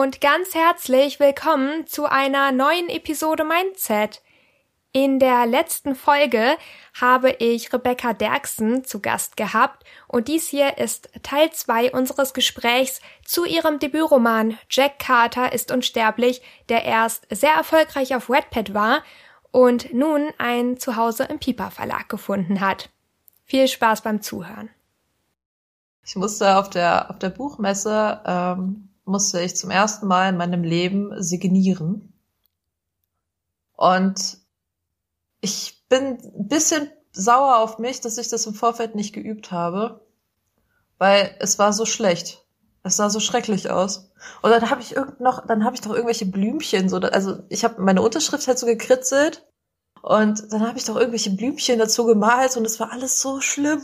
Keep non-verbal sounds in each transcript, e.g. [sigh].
und ganz herzlich willkommen zu einer neuen Episode Mindset. In der letzten Folge habe ich Rebecca Derksen zu Gast gehabt und dies hier ist Teil 2 unseres Gesprächs zu ihrem Debütroman Jack Carter ist unsterblich, der erst sehr erfolgreich auf Wattpad war und nun ein Zuhause im Piper Verlag gefunden hat. Viel Spaß beim Zuhören. Ich musste auf der, auf der Buchmesse, ähm, musste ich zum ersten Mal in meinem Leben signieren. Und ich bin ein bisschen sauer auf mich, dass ich das im Vorfeld nicht geübt habe, weil es war so schlecht. Es sah so schrecklich aus. Und dann habe ich irgend noch, dann habe ich doch irgendwelche Blümchen so, also ich habe meine Unterschrift halt so gekritzelt und dann habe ich doch irgendwelche Blümchen dazu gemalt und es war alles so schlimm.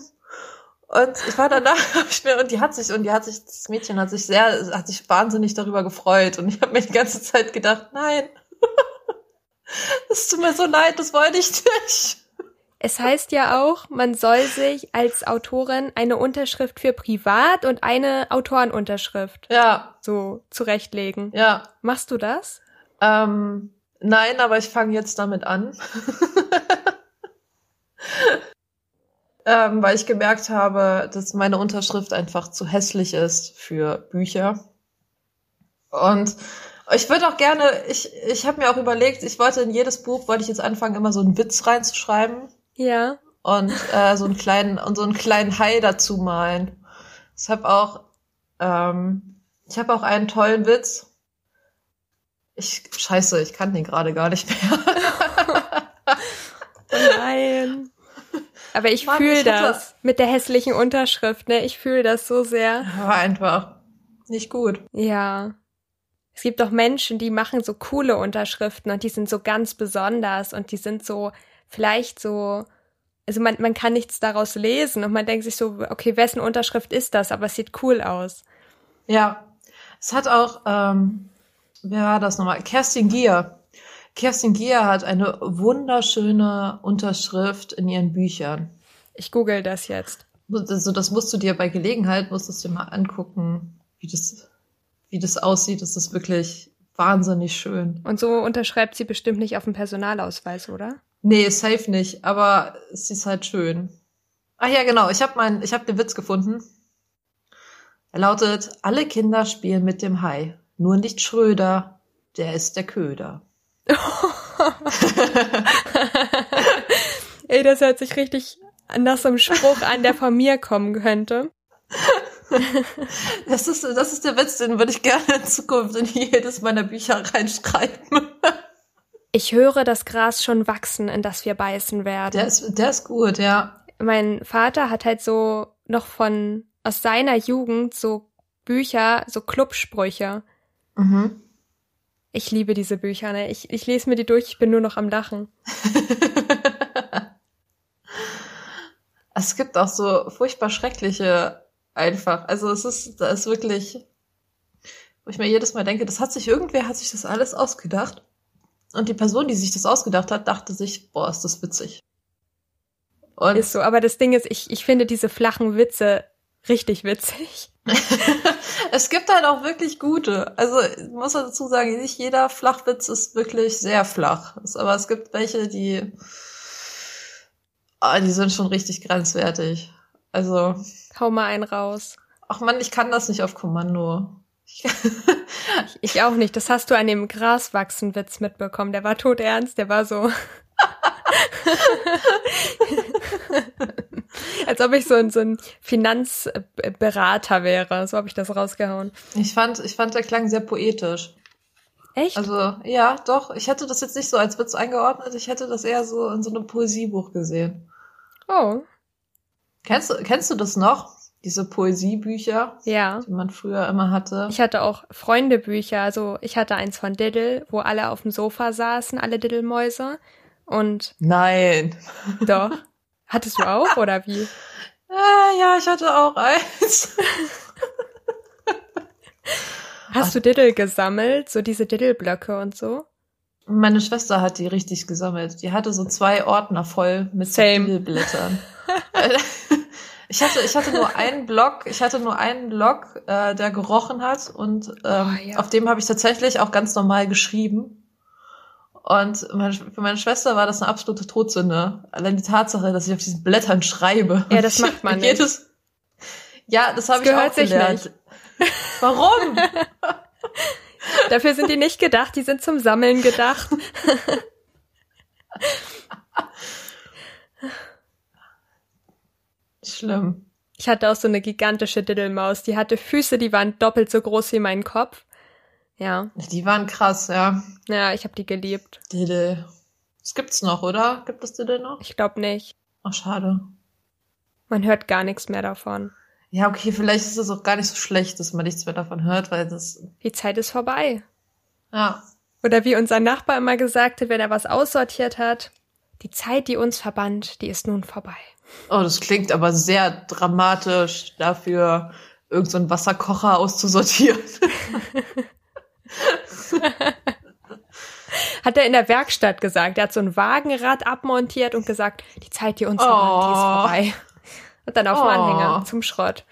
Und ich war danach [laughs] und die hat sich und die hat sich das Mädchen hat sich sehr hat sich wahnsinnig darüber gefreut und ich habe mir die ganze Zeit gedacht, nein. [laughs] Es tut mir so leid, das wollte ich nicht. Es heißt ja auch, man soll sich als Autorin eine Unterschrift für privat und eine Autorenunterschrift ja. so zurechtlegen. Ja. Machst du das? Ähm, nein, aber ich fange jetzt damit an. [laughs] ähm, weil ich gemerkt habe, dass meine Unterschrift einfach zu hässlich ist für Bücher. Und ich würde auch gerne, ich, ich habe mir auch überlegt, ich wollte in jedes Buch, wollte ich jetzt anfangen, immer so einen Witz reinzuschreiben. Ja. Und äh, so einen kleinen, und so einen kleinen Hai dazu malen. Ich habe auch, ähm, ich habe auch einen tollen Witz. Ich, scheiße, ich kann den gerade gar nicht mehr. [laughs] oh nein. Aber ich fühle das mit der hässlichen Unterschrift, ne? Ich fühle das so sehr. War einfach nicht gut. Ja. Es gibt doch Menschen, die machen so coole Unterschriften und die sind so ganz besonders und die sind so vielleicht so, also man, man kann nichts daraus lesen und man denkt sich so, okay, wessen Unterschrift ist das? Aber es sieht cool aus. Ja, es hat auch, ähm, wer war das nochmal? Kerstin Gier. Kerstin Gier hat eine wunderschöne Unterschrift in ihren Büchern. Ich google das jetzt. Also das musst du dir bei Gelegenheit, musst du dir mal angucken, wie das wie das aussieht, ist das wirklich wahnsinnig schön. Und so unterschreibt sie bestimmt nicht auf dem Personalausweis, oder? Nee, safe nicht, aber sie ist halt schön. Ach ja, genau, ich habe mein, ich habe den Witz gefunden. Er lautet, alle Kinder spielen mit dem Hai, nur nicht Schröder, der ist der Köder. [laughs] Ey, das hört sich richtig nach so einem Spruch an, der von mir kommen könnte. Das ist, das ist der Witz, den würde ich gerne in Zukunft in jedes meiner Bücher reinschreiben. Ich höre das Gras schon wachsen, in das wir beißen werden. Der ist, der ist gut, ja. Mein Vater hat halt so noch von, aus seiner Jugend so Bücher, so Clubsprüche. Mhm. Ich liebe diese Bücher, ne? Ich, ich lese mir die durch, ich bin nur noch am Lachen. [laughs] es gibt auch so furchtbar schreckliche einfach. Also es ist, da ist wirklich, wo ich mir jedes Mal denke, das hat sich irgendwer hat sich das alles ausgedacht. Und die Person, die sich das ausgedacht hat, dachte sich, boah, ist das witzig. Und ist so, aber das Ding ist, ich, ich finde diese flachen Witze richtig witzig. [laughs] es gibt halt auch wirklich gute. Also ich muss dazu sagen, nicht jeder Flachwitz ist wirklich sehr flach. Aber es gibt welche, die, oh, die sind schon richtig grenzwertig. Also. Hau mal einen raus. Ach man, ich kann das nicht auf Kommando. [laughs] Ich, ich auch nicht. Das hast du an dem Graswachsen-Witz mitbekommen. Der war tot ernst, der war so. [laughs] [laughs] Als ob ich so ein, so ein Finanzberater wäre. So habe ich das rausgehauen. Ich fand, ich fand, der klang sehr poetisch. Echt? Also, ja, doch. Ich hätte das jetzt nicht so als Witz eingeordnet. Ich hätte das eher so in so einem Poesiebuch gesehen. Oh, Kennst du, kennst du das noch? Diese Poesiebücher, ja. die man früher immer hatte. Ich hatte auch Freundebücher. Also ich hatte eins von Diddle, wo alle auf dem Sofa saßen, alle Diddlemäuse. Und Nein. Doch. [laughs] Hattest du auch oder wie? [laughs] Äh, ja, ich hatte auch eins. Hast du Diddle gesammelt? So diese Diddle-Blöcke und so? Meine Schwester hat die richtig gesammelt. Die hatte so zwei Ordner voll mit Diddle-Blättern. [laughs] Ich hatte, ich hatte nur einen Block, ich hatte nur einen Block, äh, der gerochen hat und ähm, Oh, ja. auf dem habe ich tatsächlich auch ganz normal geschrieben. Und meine, für meine Schwester war das eine absolute Todsünde. Allein die Tatsache, dass ich auf diesen Blättern schreibe. Ja, das macht man [laughs] Geht nicht. es- ja, das habe ich gehört auch sich gelernt. [laughs] Warum? [laughs] Dafür sind die nicht gedacht, die sind zum Sammeln gedacht. Schlimm. Ich hatte auch so eine gigantische Diddelmaus, die hatte Füße, die waren doppelt so groß wie mein Kopf. Ja, Die waren krass, ja. ja, ich habe die geliebt. Diddle. Das gibt's noch, oder? Gibt es Diddle noch? Ich glaube nicht. Ach, schade. Man hört gar nichts mehr davon. Ja, okay, vielleicht ist es auch gar nicht so schlecht, dass man nichts mehr davon hört, weil das, Die Zeit ist vorbei. ja, Oder wie unser Nachbar immer gesagt hat, wenn er was aussortiert hat, die Zeit, die uns verband, die ist nun vorbei. Oh, das klingt aber sehr dramatisch dafür, irgendeinen so Wasserkocher auszusortieren. [laughs] [laughs] Hat er in der Werkstatt gesagt. Er hat so ein Wagenrad abmontiert und gesagt, die Zeit, die uns verband, die ist Oh. vorbei. Und dann auf dem Oh. Anhänger zum Schrott.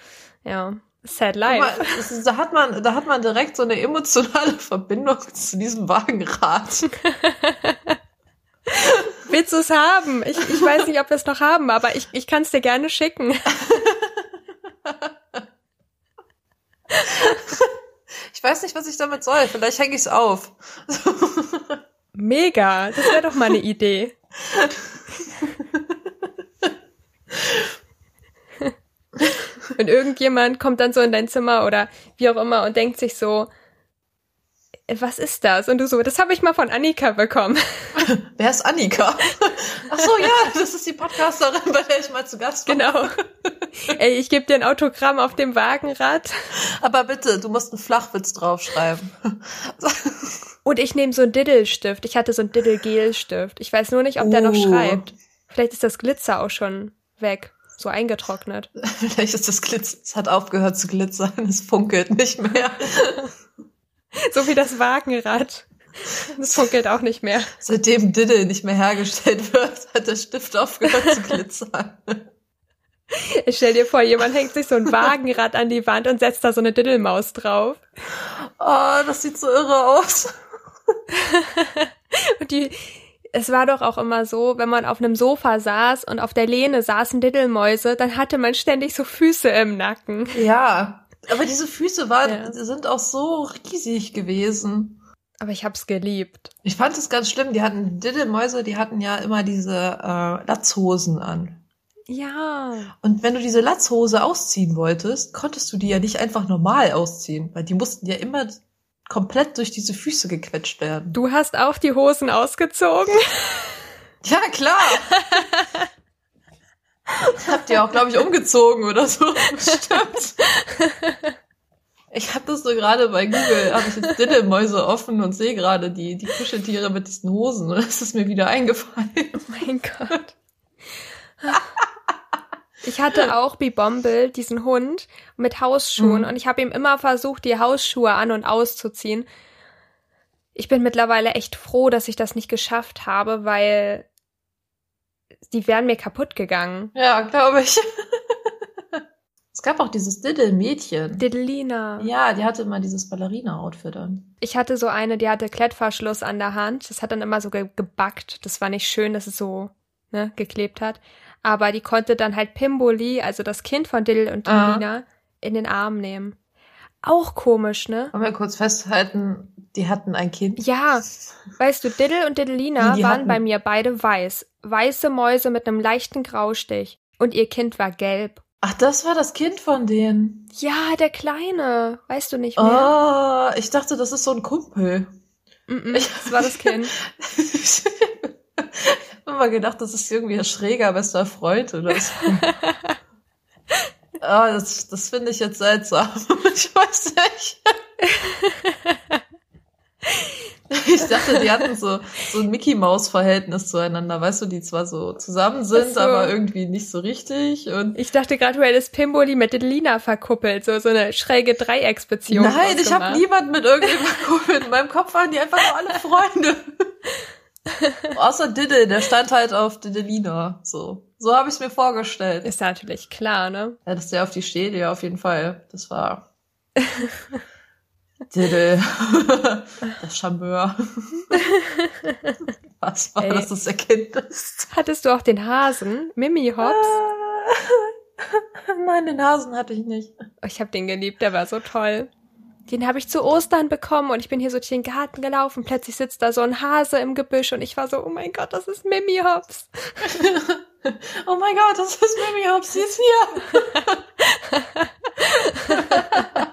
Ja. Sad life. mal, da hat man, da hat man direkt so eine emotionale Verbindung [laughs] zu diesem Wagenrad. [laughs] Willst du es haben? Ich, ich weiß nicht, ob wir es noch haben, aber ich, ich kann es dir gerne schicken. Ich weiß nicht, was ich damit soll. Vielleicht hänge ich es auf. Mega. Das wäre doch mal eine Idee. [laughs] Und irgendjemand kommt dann so in dein Zimmer oder wie auch immer und denkt sich so, "Äh, was ist das? Und du so, das habe ich mal von Annika bekommen. [laughs] Wer ist Annika? Ach so, ja, das ist die Podcasterin, bei der ich mal zu Gast war. Genau. Ey, ich gebe dir ein Autogramm auf dem Wagenrad Aber bitte, du musst einen Flachwitz draufschreiben. [laughs] und ich nehme so einen Diddle-Stift. Ich hatte so einen Diddle-Gel-Stift. Ich weiß nur nicht, ob der noch Oh. schreibt. Vielleicht ist das Glitzer auch schon weg, so eingetrocknet. [laughs] Vielleicht ist das Glitz, es hat aufgehört zu glitzern, es funkelt nicht mehr. [laughs] So wie das Wagenrad. Das funkelt auch nicht mehr. Seitdem Diddle nicht mehr hergestellt wird, hat der Stift aufgehört zu glitzern. Ich stell dir vor, jemand hängt sich so ein Wagenrad an die Wand und setzt da so eine Diddelmaus drauf. Oh, das sieht so irre aus. [laughs] Und die, es war doch auch immer so, wenn man auf einem Sofa saß und auf der Lehne saßen Diddelmäuse, dann hatte man ständig so Füße im Nacken. Ja, aber diese Füße waren, Ja. sind auch so riesig gewesen. Aber ich hab's geliebt. Ich fand es ganz schlimm, die hatten, Diddelmäuse, die hatten ja immer diese äh, Latzhosen an. Ja. Und wenn du diese Latzhose ausziehen wolltest, konntest du die ja nicht einfach normal ausziehen, weil die mussten ja immer komplett durch diese Füße gequetscht werden. Du hast auch die Hosen ausgezogen? [laughs] Ja, klar. [laughs] Habt ihr auch, glaube ich, umgezogen oder so. [laughs] Stimmt. Ich habe das so gerade bei Google, habe ich jetzt Diddelmäuse offen und sehe gerade die, die Kuscheltiere mit diesen Hosen. Und das ist mir wieder eingefallen. Oh mein Gott. Ich hatte auch Bibomble, diesen Hund, mit Hausschuhen Mhm. und ich habe ihm immer versucht, die Hausschuhe an und auszuziehen. Ich bin mittlerweile echt froh, dass ich das nicht geschafft habe, weil die wären mir kaputt gegangen. Ja, glaube ich. [laughs] Es gab auch dieses Diddle-Mädchen. Diddlina. Ja, die hatte immer dieses Ballerina-Outfit an. Ich hatte so eine, die hatte Klettverschluss an der Hand. Das hat dann immer so ge gebackt. Das war nicht schön, dass es so ne, geklebt hat. Aber die konnte dann halt Pimboli, also das Kind von Diddle und Ah. Diddlina, in den Arm nehmen. Auch komisch, ne? Wollen wir kurz festhalten, die hatten ein Kind? Ja, weißt du, Diddle und die waren hatten- bei mir beide weiß. Weiße Mäuse mit einem leichten Graustich. Und ihr Kind war gelb. Ach, das war das Kind von denen. Ja, der Kleine. Weißt du nicht mehr? Oh, ich dachte, das ist so ein Kumpel. Mm -mm, das war das Kind. [laughs] ich hab immer gedacht, das ist irgendwie ein schräger bester Freund oder so. [laughs] Ah, das, das finde ich jetzt seltsam. [laughs] Ich weiß nicht. Ich dachte, die hatten so, so ein Mickey-Maus-Verhältnis zueinander. Weißt du, die zwar so zusammen sind, so. aber irgendwie nicht so richtig. Und Ich dachte gerade, du hättest Pimboli mit Diddlina verkuppelt. So, so eine schräge Dreiecksbeziehung. Nein, ich habe ausgemacht. niemand mit irgendjemandem geholt. In meinem Kopf waren die einfach nur alle Freunde. [laughs] [laughs] Außer Diddle, der stand halt auf Diddlina. So. So habe ich es mir vorgestellt. Ist natürlich klar, ne? Ja, dass der auf die steht, ja, auf jeden Fall. Das war. [laughs] Diddle. [laughs] das Charmeur. Was war Ey. das, das Erkenntnis? Hattest du auch den Hasen? Mimi Hops? Nein, den Hasen hatte ich nicht. Ich habe den geliebt, der war so toll. Den habe ich zu Ostern bekommen und ich bin hier so durch den Garten gelaufen. Plötzlich sitzt da so ein Hase im Gebüsch und ich war so, oh mein Gott, das ist Mimi Hops. [laughs] Oh mein Gott, das ist Mimi Hops, sie ist hier. [laughs]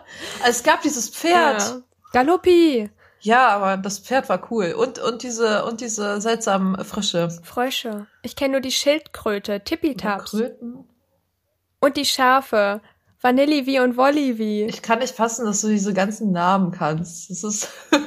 es gab dieses Pferd. Ja. Galoppi. Ja, aber das Pferd war cool. Und, und diese, und diese seltsamen Frösche. Frösche. Ich kenne nur die Schildkröte, Tippitaps. Kröten. Und die Schafe. Vanillivi und Wollivi. Ich kann nicht fassen, dass du diese ganzen Namen kannst. Das ist. [laughs]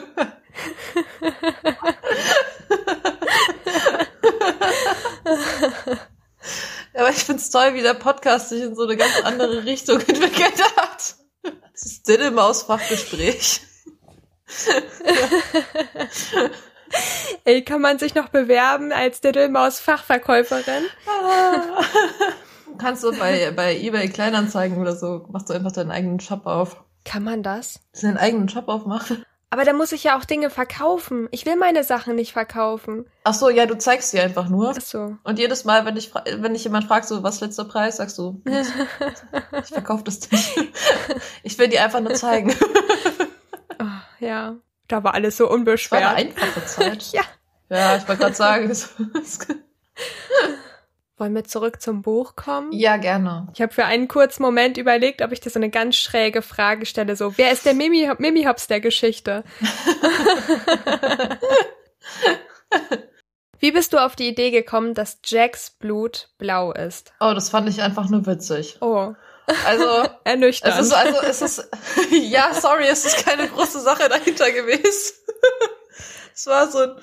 Aber ich find's toll, wie der Podcast sich in so eine ganz andere Richtung entwickelt hat. Das ist Diddlemaus-Fachgespräch. Ey, kann man sich noch bewerben als Diddelmaus-Fachverkäuferin? Kannst du bei, bei eBay Kleinanzeigen oder so, machst du einfach deinen eigenen Shop auf. Kann man das? Deinen eigenen Shop aufmachen? Aber da muss ich ja auch Dinge verkaufen. Ich will meine Sachen nicht verkaufen. Ach so, ja, du zeigst sie einfach nur. Ach so. Und jedes Mal, wenn ich, wenn ich jemand fragt, so, was ist letzter Preis, sagst du, [laughs] "Nix. ich verkaufe das nicht. [laughs] Ich will die einfach nur zeigen. [laughs] Oh, ja. Da war alles so Es war eine unbeschwert. einfache Zeit. Ja. Ja, ich wollte gerade sagen. Wollen wir zurück zum Buch kommen? ja, gerne. Ich habe für einen kurzen Moment überlegt, ob ich dir so eine ganz schräge Frage stelle, so, wer ist der Mimi, Mimi Hops der Geschichte? [laughs] Wie bist du auf die Idee gekommen, dass Jacks Blut blau ist? Oh, das fand ich einfach nur witzig. Oh, Also, [laughs] ernüchternd. es ist also, es ist, [laughs] ja, sorry, es ist keine große Sache dahinter gewesen. es war so ein,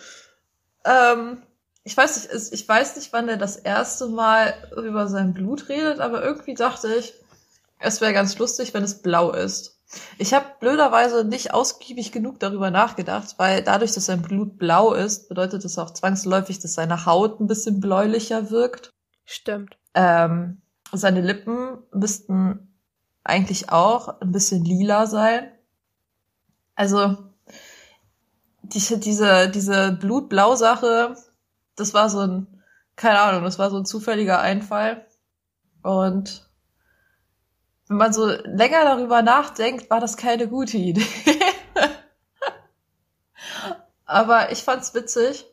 ähm, ich weiß nicht, ich weiß nicht, wann er das erste Mal über sein Blut redet, aber irgendwie dachte ich, es wäre ganz lustig, wenn es blau ist. Ich habe blöderweise nicht ausgiebig genug darüber nachgedacht, weil dadurch, dass sein Blut blau ist, bedeutet es auch zwangsläufig, dass seine Haut ein bisschen bläulicher wirkt. Stimmt. Ähm, seine Lippen müssten eigentlich auch ein bisschen lila sein. Also die, diese, diese Blutblau-Sache, das war so ein, keine Ahnung, das war so ein zufälliger Einfall. Und wenn man so länger darüber nachdenkt, war das keine gute Idee. [laughs] Aber ich fand's witzig.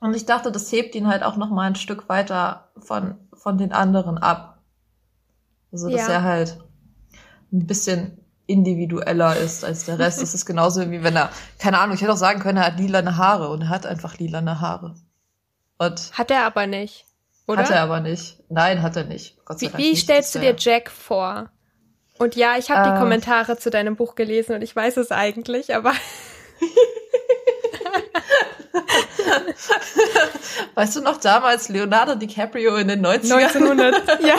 Und ich dachte, das hebt ihn halt auch noch mal ein Stück weiter von, von den anderen ab. Also, dass Ja. er halt ein bisschen individueller ist als der Rest. [laughs] Das ist genauso wie wenn er, keine Ahnung, ich hätte auch sagen können, er hat lilane Haare und er hat einfach lilane Haare. Und Hat er aber nicht. Oder? hat er aber nicht. Nein, hat er nicht. Gott sei Wie, wie nicht. stellst du dir Jack vor? Und ja, ich habe die Äh. Kommentare zu deinem Buch gelesen und ich weiß es eigentlich, aber [laughs] Weißt du noch damals Leonardo DiCaprio in den 90ern? 1900, [laughs] ja.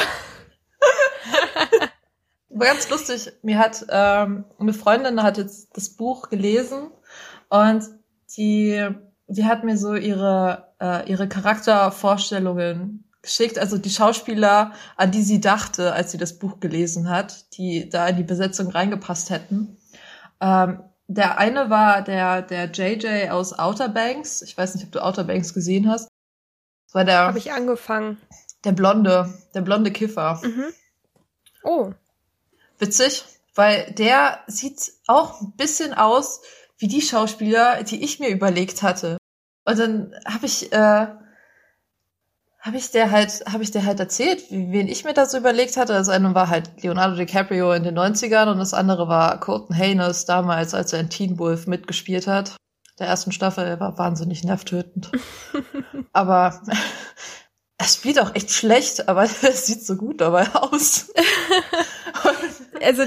War ganz lustig. Mir hat ähm, eine Freundin hat jetzt das Buch gelesen und die, die hat mir so ihre äh, ihre Charaktervorstellungen geschickt, also die Schauspieler, an die sie dachte, als sie das Buch gelesen hat, die da in die Besetzung reingepasst hätten. Ähm, der eine war der der JJ aus Outer Banks. Ich weiß nicht, ob du Outer Banks gesehen hast. Das war der Habe ich angefangen. der blonde, der blonde Kiffer. Mhm. Oh, witzig, weil der sieht auch ein bisschen aus wie die Schauspieler, die ich mir überlegt hatte. Und dann habe ich äh, habe ich der halt habe ich der halt erzählt, wie, wen ich mir da so überlegt hatte. Das eine war halt Leonardo DiCaprio in den 90ern und das andere war Colton Haynes damals, als er in Teen Wolf mitgespielt hat. Der ersten Staffel er war wahnsinnig nervtötend. [laughs] aber [laughs] er spielt auch echt schlecht, aber es [laughs] sieht so gut dabei aus. also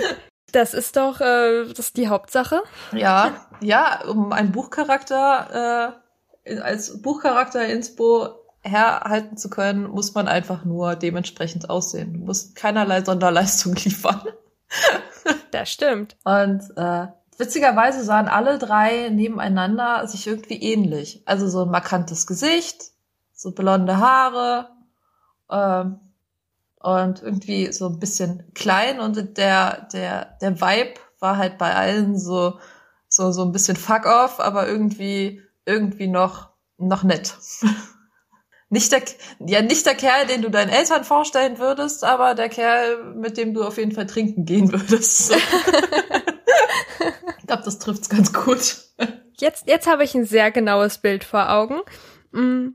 das ist doch äh, das ist die Hauptsache. Ja, ja, um einen Buchcharakter äh, als Buchcharakter Inspo herhalten zu können, muss man einfach nur dementsprechend aussehen. Du musst keinerlei Sonderleistung [laughs] liefern. Das stimmt. Und äh, witzigerweise sahen alle drei nebeneinander sich irgendwie ähnlich. Also so ein markantes Gesicht, so blonde Haare ähm, und irgendwie so ein bisschen klein und der der der Vibe war halt bei allen so so so ein bisschen fuck off, aber irgendwie irgendwie noch noch nett. [laughs] nicht der ja nicht der Kerl, den du deinen Eltern vorstellen würdest, aber der Kerl, mit dem du auf jeden Fall trinken gehen würdest. [laughs] ich glaube, das trifft's ganz gut. Jetzt jetzt habe ich ein sehr genaues Bild vor Augen. Mm,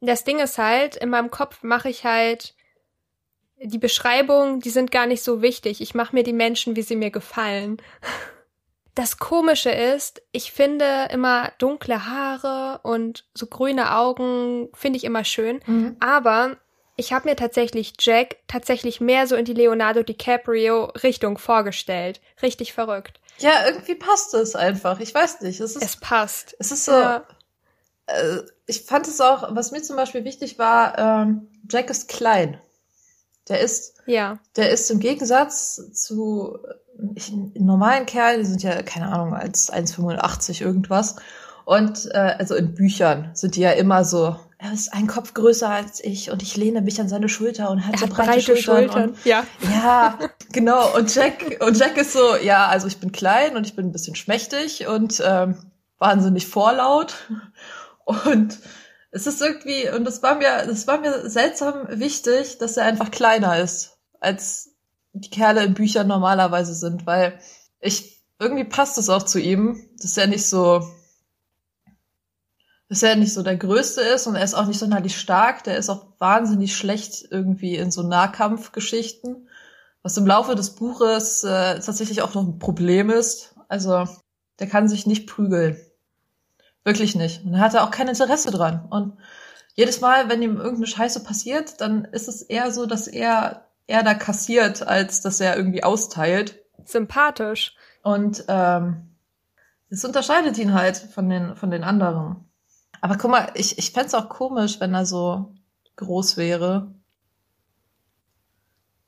das Ding ist halt, in meinem Kopf mache ich halt die Beschreibungen, die sind gar nicht so wichtig. Ich mache mir die Menschen, wie sie mir gefallen. Das Komische ist, ich finde immer dunkle Haare und so grüne Augen finde ich immer schön. Mhm. Aber ich habe mir tatsächlich Jack tatsächlich mehr so in die Leonardo DiCaprio Richtung vorgestellt. Richtig verrückt. Ja, irgendwie passt es einfach. Ich weiß nicht. Es, ist, es passt. Es ist so. Ja. Äh, ich fand es auch, was mir zum Beispiel wichtig war, ähm, Jack ist klein. Der ist, ja. der ist im Gegensatz zu ich, normalen Kerlen, die sind ja, keine Ahnung, als 1,85 irgendwas. Und äh, also in Büchern sind die ja immer so, er ist ein Kopf größer als ich und ich lehne mich an seine Schulter und hat er so breite, breite Schultern. Schultern. Und, ja. ja, genau. Und Jack, und Jack ist so, ja, also ich bin klein und ich bin ein bisschen schmächtig und ähm, wahnsinnig vorlaut. Und es ist irgendwie, und das war mir, das war mir seltsam wichtig, dass er einfach kleiner ist, als die Kerle in Büchern normalerweise sind, weil ich, irgendwie passt es auch zu ihm, dass er nicht so, dass er nicht so der Größte ist und er ist auch nicht sonderlich stark, der ist auch wahnsinnig schlecht irgendwie in so Nahkampfgeschichten, was im Laufe des Buches äh, tatsächlich auch noch ein Problem ist. Also, der kann sich nicht prügeln. Wirklich nicht. Und er hatte auch kein Interesse dran. Und jedes Mal, wenn ihm irgendeine Scheiße passiert, dann ist es eher so, dass er er da kassiert, als dass er irgendwie austeilt. Sympathisch. Und ähm, das unterscheidet ihn halt von den, von den anderen. Aber guck mal, ich, ich fände auch komisch, wenn er so groß wäre.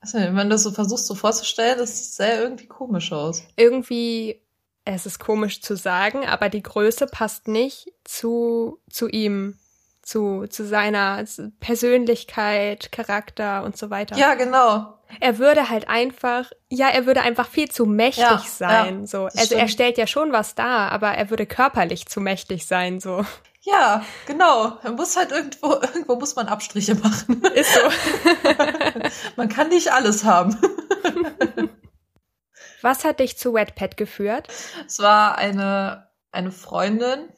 Also, wenn du das so versuchst so vorzustellen, das sähe irgendwie komisch aus. Irgendwie es ist komisch zu sagen, aber die Größe passt nicht zu, zu ihm, zu, zu seiner Persönlichkeit, Charakter und so weiter. Ja, genau. Er würde halt einfach, ja, er würde einfach viel zu mächtig ja, sein, ja, so. Also stimmt. er stellt ja schon was dar, aber er würde körperlich zu mächtig sein, so. Ja, genau. Man muss halt irgendwo, irgendwo muss man Abstriche machen. Ist so. [laughs] man kann nicht alles haben. [laughs] Was hat dich zu Wetpad geführt? Es war eine, eine Freundin,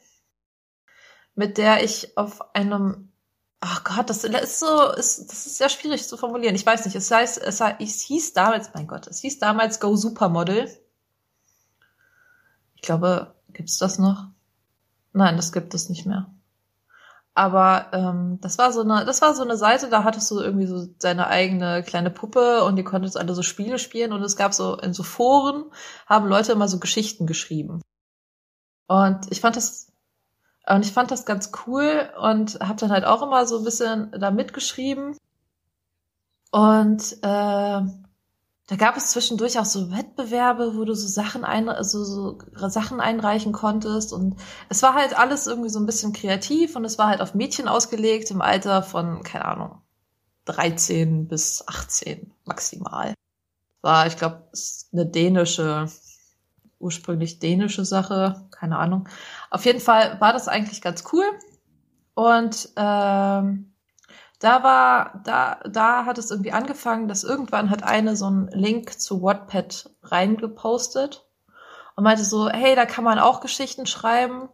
mit der ich auf einem Ach Gott, das ist so, ist, das ist sehr schwierig zu formulieren. Ich weiß nicht, es heißt, es, es hieß damals, mein Gott, es hieß damals Go Supermodel. Ich glaube, gibt's das noch? Nein, das gibt es nicht mehr. Aber ähm, das war so eine, das war so eine Seite, da hattest du irgendwie so deine eigene kleine Puppe und die konntest alle so Spiele spielen und es gab so in so Foren haben Leute immer so Geschichten geschrieben. Und ich fand das und ich fand das ganz cool und habe dann halt auch immer so ein bisschen da mitgeschrieben. Und äh, da gab es zwischendurch auch so Wettbewerbe, wo du so Sachen, ein, so, so Sachen einreichen konntest. Und es war halt alles irgendwie so ein bisschen kreativ und es war halt auf Mädchen ausgelegt im Alter von, keine Ahnung, 13 bis 18 maximal. War, ich glaube, eine dänische, ursprünglich dänische Sache, keine Ahnung. Auf jeden Fall war das eigentlich ganz cool. Und ähm, da war, da, da hat es irgendwie angefangen, dass irgendwann hat eine so einen Link zu Wattpad reingepostet und meinte so, hey, da kann man auch Geschichten schreiben.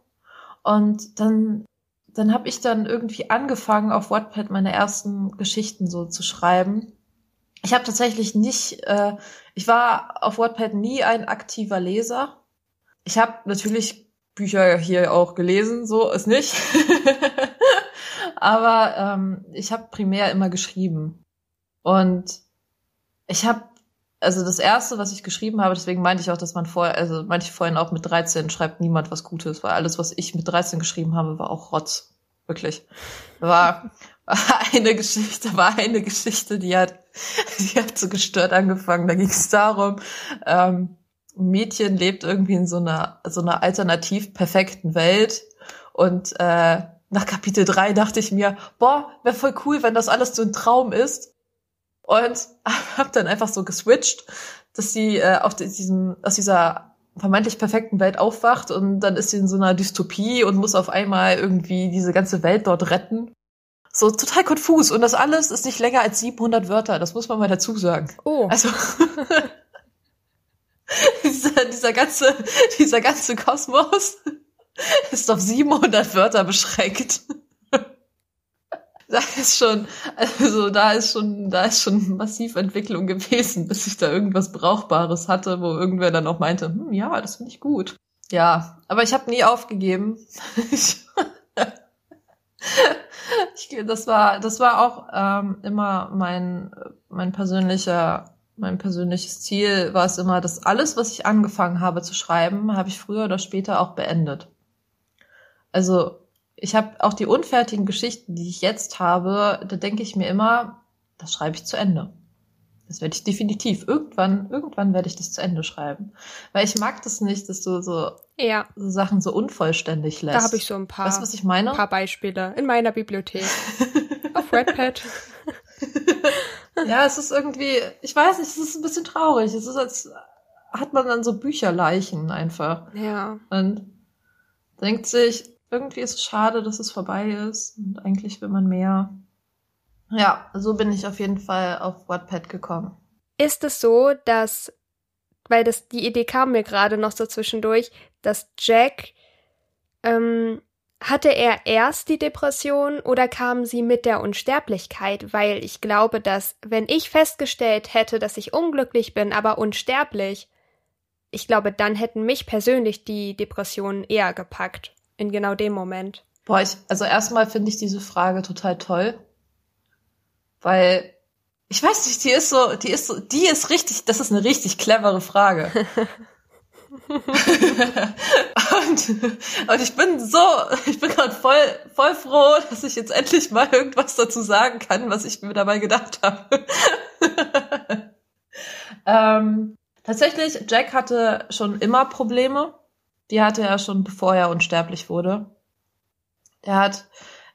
Und dann, dann habe ich dann irgendwie angefangen, auf Wattpad meine ersten Geschichten so zu schreiben. Ich habe tatsächlich nicht, äh, ich war auf Wattpad nie ein aktiver Leser. Ich habe natürlich Bücher hier auch gelesen, so ist nicht. [laughs] Aber ähm, ich habe primär immer geschrieben. Und ich habe, also das erste, was ich geschrieben habe, deswegen meinte ich auch, dass man vorher, also meinte ich vorhin auch mit 13 schreibt niemand was Gutes, weil alles, was ich mit 13 geschrieben habe, war auch Rotz. Wirklich. War [laughs] eine Geschichte, war eine Geschichte, die hat, die hat so gestört angefangen. Da ging es darum, ähm, Mädchen lebt irgendwie in so einer, so einer alternativ perfekten Welt. Und äh, nach Kapitel 3 dachte ich mir, boah, wäre voll cool, wenn das alles so ein Traum ist. Und [laughs] hab dann einfach so geswitcht, dass sie äh, auf diesem, aus dieser vermeintlich perfekten Welt aufwacht und dann ist sie in so einer Dystopie und muss auf einmal irgendwie diese ganze Welt dort retten. So total konfus und das alles ist nicht länger als 700 Wörter, das muss man mal dazu sagen. Oh. Also [laughs] dieser, dieser ganze dieser ganze Kosmos [laughs] ist auf 700 Wörter beschränkt. da ist schon, also da ist schon, da ist schon massiv Entwicklung gewesen, bis ich da irgendwas Brauchbares hatte, wo irgendwer dann auch meinte, hm, ja, das finde ich gut. Ja, aber ich habe nie aufgegeben. [laughs] ich, das war, das war auch ähm, immer mein, mein persönlicher, mein persönliches Ziel war es immer, dass alles, was ich angefangen habe zu schreiben, habe ich früher oder später auch beendet. Also ich habe auch die unfertigen Geschichten, die ich jetzt habe, da denke ich mir immer, das schreibe ich zu Ende. Das werde ich definitiv. Irgendwann, irgendwann werde ich das zu Ende schreiben. Weil ich mag das nicht, dass du so, ja. so Sachen so unvollständig lässt. Da habe ich so ein paar, weißt was ich meine? ein paar Beispiele in meiner Bibliothek. [laughs] Auf Redpad. [laughs] ja, es ist irgendwie, ich weiß nicht, es ist ein bisschen traurig. Es ist als hat man dann so Bücherleichen einfach. Ja. Und denkt sich, irgendwie ist es schade, dass es vorbei ist und eigentlich will man mehr. Ja, so bin ich auf jeden Fall auf Wattpad gekommen. Ist es so, dass, weil das, die Idee kam mir gerade noch so zwischendurch, dass Jack, ähm, hatte er erst die Depression oder kam sie mit der Unsterblichkeit? Weil ich glaube, dass, wenn ich festgestellt hätte, dass ich unglücklich bin, aber unsterblich, ich glaube, dann hätten mich persönlich die Depressionen eher gepackt in genau dem Moment? Boah, ich, also erstmal finde ich diese Frage total toll, weil ich weiß nicht, die ist so, die ist so, die ist richtig, das ist eine richtig clevere Frage. [laughs] und, und ich bin so, ich bin gerade voll, voll froh, dass ich jetzt endlich mal irgendwas dazu sagen kann, was ich mir dabei gedacht habe. [laughs] ähm, tatsächlich, Jack hatte schon immer Probleme die hatte er schon, bevor er unsterblich wurde. Der hat,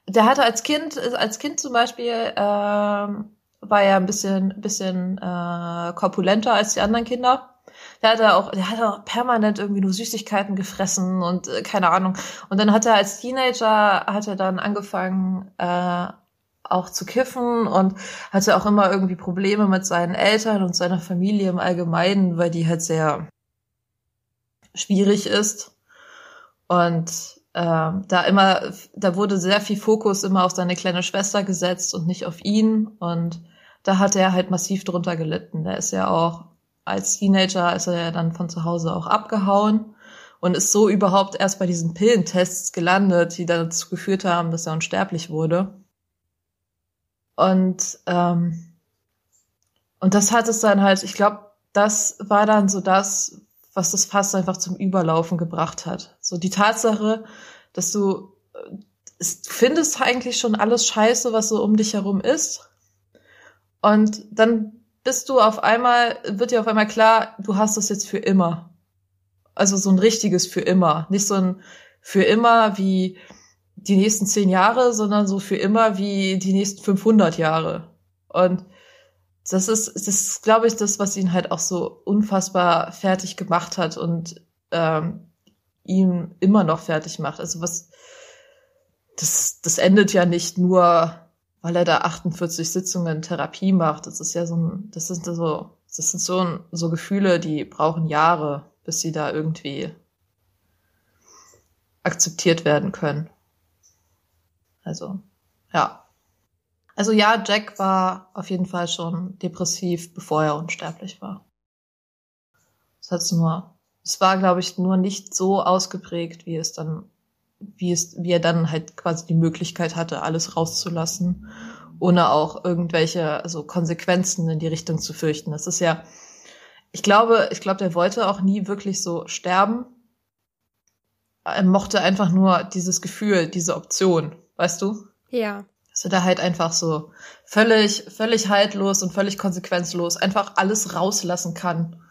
der hatte als Kind, als Kind zum Beispiel, ähm, war er ein bisschen, bisschen äh, korpulenter als die anderen Kinder. Der hatte auch, der hatte auch permanent irgendwie nur Süßigkeiten gefressen und äh, keine Ahnung. Und dann hat er als Teenager hat er dann angefangen äh, auch zu kiffen und hatte auch immer irgendwie Probleme mit seinen Eltern und seiner Familie im Allgemeinen, weil die halt sehr schwierig ist. Und ähm, da immer, da wurde sehr viel Fokus immer auf seine kleine Schwester gesetzt und nicht auf ihn. Und da hat er halt massiv drunter gelitten. Der ist ja auch als Teenager ist er ja dann von zu Hause auch abgehauen und ist so überhaupt erst bei diesen Pillentests gelandet, die dazu geführt haben, dass er unsterblich wurde. Und ähm, und das hat es dann halt, ich glaube, das war dann so das, was das Fass einfach zum Überlaufen gebracht hat. So die Tatsache, dass du, äh, du findest eigentlich schon alles scheiße, was so um dich herum ist. Und dann bist du auf einmal, wird dir auf einmal klar, du hast das jetzt für immer. Also so ein richtiges für immer. Nicht so ein für immer wie die nächsten zehn Jahre, sondern so für immer wie die nächsten 500 Jahre. Und das ist, das ist, glaube ich, das, was ihn halt auch so unfassbar fertig gemacht hat und ähm, ihn immer noch fertig macht. Also was, das, das endet ja nicht nur, weil er da 48 Sitzungen Therapie macht. Das ist ja so ein, das sind so, das sind so, so Gefühle, die brauchen Jahre, bis sie da irgendwie akzeptiert werden können. Also, ja. Also ja, Jack war auf jeden Fall schon depressiv, bevor er unsterblich war. Es hat's nur, es war, glaube ich, nur nicht so ausgeprägt, wie es dann, wie es, wie er dann halt quasi die Möglichkeit hatte, alles rauszulassen, ohne auch irgendwelche, also Konsequenzen in die Richtung zu fürchten. Das ist ja, ich glaube, ich glaube, der wollte auch nie wirklich so sterben. Er mochte einfach nur dieses Gefühl, diese Option, weißt du? Ja dass er da halt einfach so völlig, völlig haltlos und völlig konsequenzlos einfach alles rauslassen kann.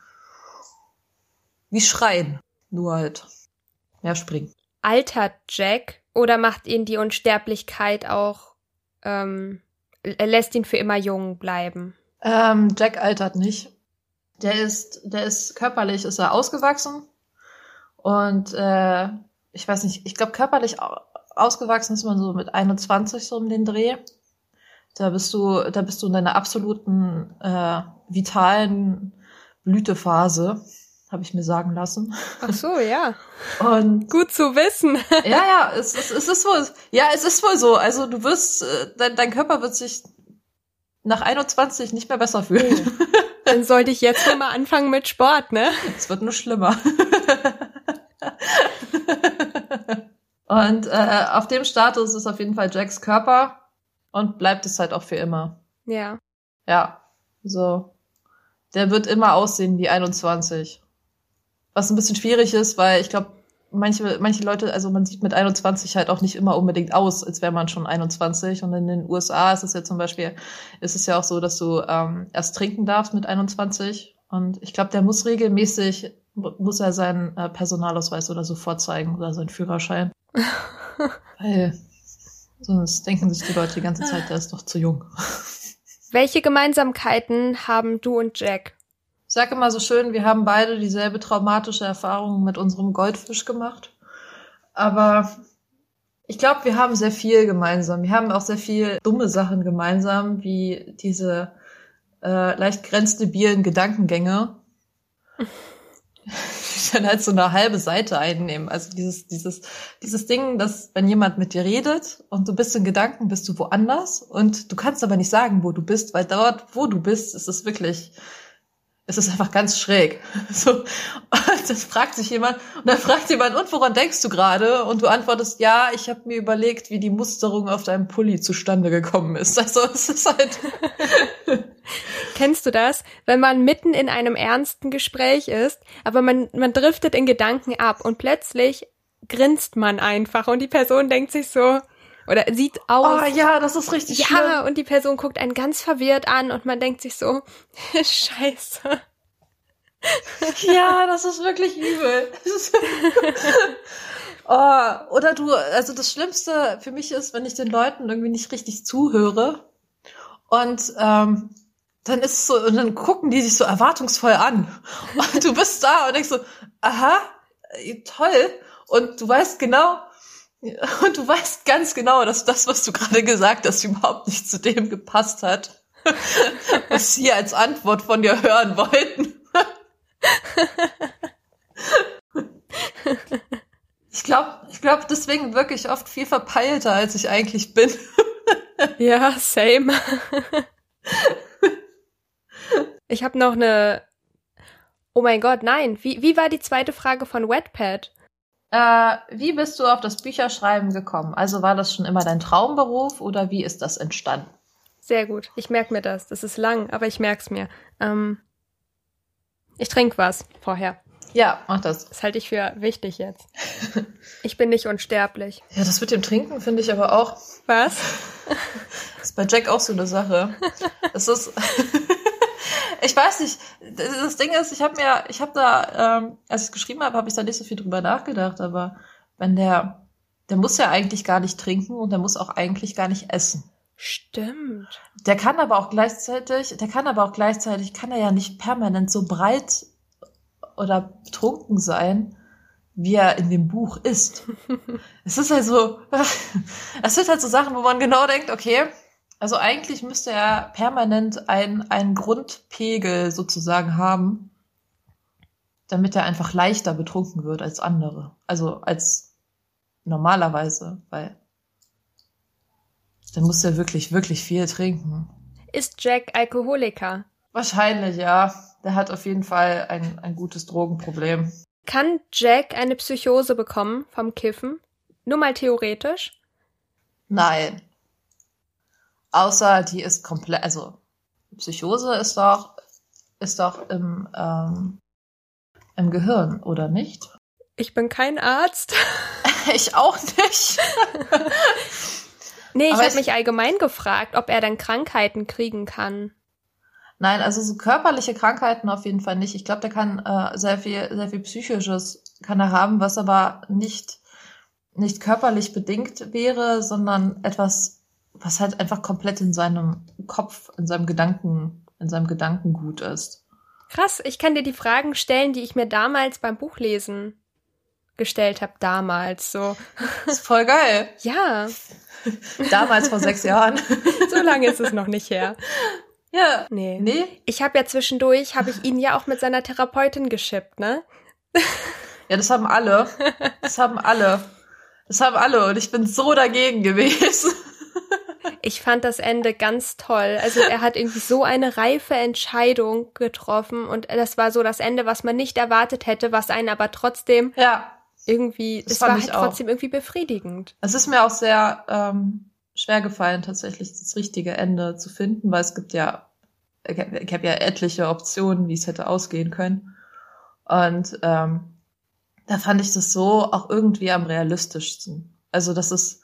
wie Schreien. Nur halt mehr springen. Altert Jack oder macht ihn die Unsterblichkeit auch, ähm, lässt ihn für immer jung bleiben? Ähm, Jack altert nicht. Der ist, der ist körperlich, ist er ausgewachsen. Und äh, ich weiß nicht, ich glaube körperlich ausgewachsen ist man so mit 21 so um den Dreh. Da bist du, da bist du in deiner absoluten äh, vitalen Blütephase, habe ich mir sagen lassen. Ach so, ja. Und gut zu wissen. ja, ja, es, es, es ist wohl, ja, es ist wohl so. Also du wirst, äh, dein, dein Körper wird sich nach 21 nicht mehr besser fühlen. Dann sollte ich jetzt mal anfangen mit Sport, ne? Es wird nur schlimmer. [laughs] Und äh, auf dem Status ist auf jeden Fall Jacks Körper und bleibt es halt auch für immer. Ja. Ja, so. Der wird immer aussehen wie 21. Was ein bisschen schwierig ist, weil ich glaube, manche, manche Leute, also man sieht mit 21 halt auch nicht immer unbedingt aus, als wäre man schon 21. Und in den USA ist es ja zum Beispiel, ist es ja auch so, dass du ähm, erst trinken darfst mit 21. Und ich glaube, der muss regelmäßig, muss er seinen äh, Personalausweis oder so vorzeigen oder seinen Führerschein. [laughs] Weil sonst denken sich die Leute die ganze Zeit, der ist doch zu jung. [laughs] Welche Gemeinsamkeiten haben du und Jack? Ich sage immer so schön, wir haben beide dieselbe traumatische Erfahrung mit unserem Goldfisch gemacht. Aber ich glaube, wir haben sehr viel gemeinsam. Wir haben auch sehr viel dumme Sachen gemeinsam, wie diese äh, leicht grenzdebilen Gedankengänge. [laughs] [laughs] dann halt so eine halbe Seite einnehmen. Also dieses, dieses, dieses Ding, dass wenn jemand mit dir redet und du bist in Gedanken, bist du woanders und du kannst aber nicht sagen, wo du bist, weil dort, wo du bist, ist es wirklich, es ist einfach ganz schräg. [laughs] So, und das fragt sich jemand und dann fragt jemand, und woran denkst du gerade? Und du antwortest, ja, ich habe mir überlegt, wie die Musterung auf deinem Pulli zustande gekommen ist. Also es ist halt. [laughs] Kennst du das, wenn man mitten in einem ernsten Gespräch ist, aber man man driftet in Gedanken ab und plötzlich grinst man einfach und die Person denkt sich so, oder sieht aus. Oh ja, das ist richtig Ja, schlimm. und die Person guckt einen ganz verwirrt an und man denkt sich so, [laughs] scheiße. Ja, das ist wirklich übel. [laughs] oh, oder du, also das Schlimmste für mich ist, wenn ich den Leuten irgendwie nicht richtig zuhöre und ähm, dann ist es so, und dann gucken die sich so erwartungsvoll an. Und du bist da und denkst so, aha, toll. Und du weißt genau, [laughs] und du weißt ganz genau, dass das, was du gerade gesagt hast, überhaupt nicht zu dem gepasst hat, [laughs] was sie als Antwort von dir hören wollten. [laughs] ich glaube, ich glaube deswegen wirklich oft viel verpeilter, als ich eigentlich bin. ja, same. ich habe noch eine. Oh mein Gott, nein. Wie, wie war die zweite Frage von Wetpad? Äh, wie bist du auf das Bücherschreiben gekommen? Also war das schon immer dein Traumberuf oder wie ist das entstanden? Sehr gut. Ich merke mir das. Das ist lang, aber ich merk's mir. Ähm, ich trinke was vorher. Ja, mach das. Das halte ich für wichtig jetzt. [laughs] Ich bin nicht unsterblich. Ja, das mit dem Trinken finde ich aber auch. Was? [laughs] ist bei Jack auch so eine Sache. Es ist. [laughs] ich weiß nicht. Das Ding ist, ich habe mir, ich habe da, ähm, als ich es geschrieben habe, habe ich da nicht so viel drüber nachgedacht. Aber wenn der, der muss ja eigentlich gar nicht trinken und der muss auch eigentlich gar nicht essen. Stimmt. Der kann aber auch gleichzeitig, der kann aber auch gleichzeitig, kann er ja nicht permanent so breit oder betrunken sein, wie er in dem Buch ist. [laughs] es ist halt so, [laughs] es sind halt so Sachen, wo man genau denkt, okay, also eigentlich müsste er permanent ein, einen Grundpegel sozusagen haben, damit er einfach leichter betrunken wird als andere. Also als normalerweise, weil dann muss er wirklich, wirklich viel trinken. Ist Jack Alkoholiker? Wahrscheinlich, ja. Der hat auf jeden Fall ein, ein gutes Drogenproblem. Kann Jack eine Psychose bekommen vom Kiffen? Nur mal theoretisch? Nein. Außer die ist komplett, also Psychose ist doch, ist doch im, ähm, im Gehirn, oder nicht? Ich bin kein Arzt. [laughs] ich auch nicht. nee, ich habe mich allgemein gefragt, ob er dann Krankheiten kriegen kann. Nein, also so körperliche Krankheiten auf jeden Fall nicht. Ich glaube, der kann äh, sehr viel, sehr viel psychisches kann er haben, was aber nicht nicht körperlich bedingt wäre, sondern etwas, was halt einfach komplett in seinem Kopf, in seinem Gedanken, in seinem Gedankengut ist. Krass, ich kann dir die Fragen stellen, die ich mir damals beim Buchlesen gestellt habe, damals so. Das ist voll geil. [laughs] Ja. Damals vor sechs Jahren. [laughs] So lange ist es noch nicht her. Ja. Nee. Nee? Ich habe ja zwischendurch, habe ich ihn ja auch mit seiner Therapeutin geschippt, ne? Ja, das haben alle. Das haben alle. Das haben alle und ich bin so dagegen gewesen. Ich fand das Ende ganz toll. Also er hat irgendwie so eine reife Entscheidung getroffen und das war so das Ende, was man nicht erwartet hätte, was einen aber trotzdem Ja. irgendwie, Das es war halt auch. trotzdem irgendwie befriedigend. Es ist mir auch sehr ähm, schwer gefallen, tatsächlich das richtige Ende zu finden, weil es gibt ja, ich habe hab ja etliche Optionen, wie es hätte ausgehen können. Und ähm, da fand ich das so auch irgendwie am realistischsten. Also das ist,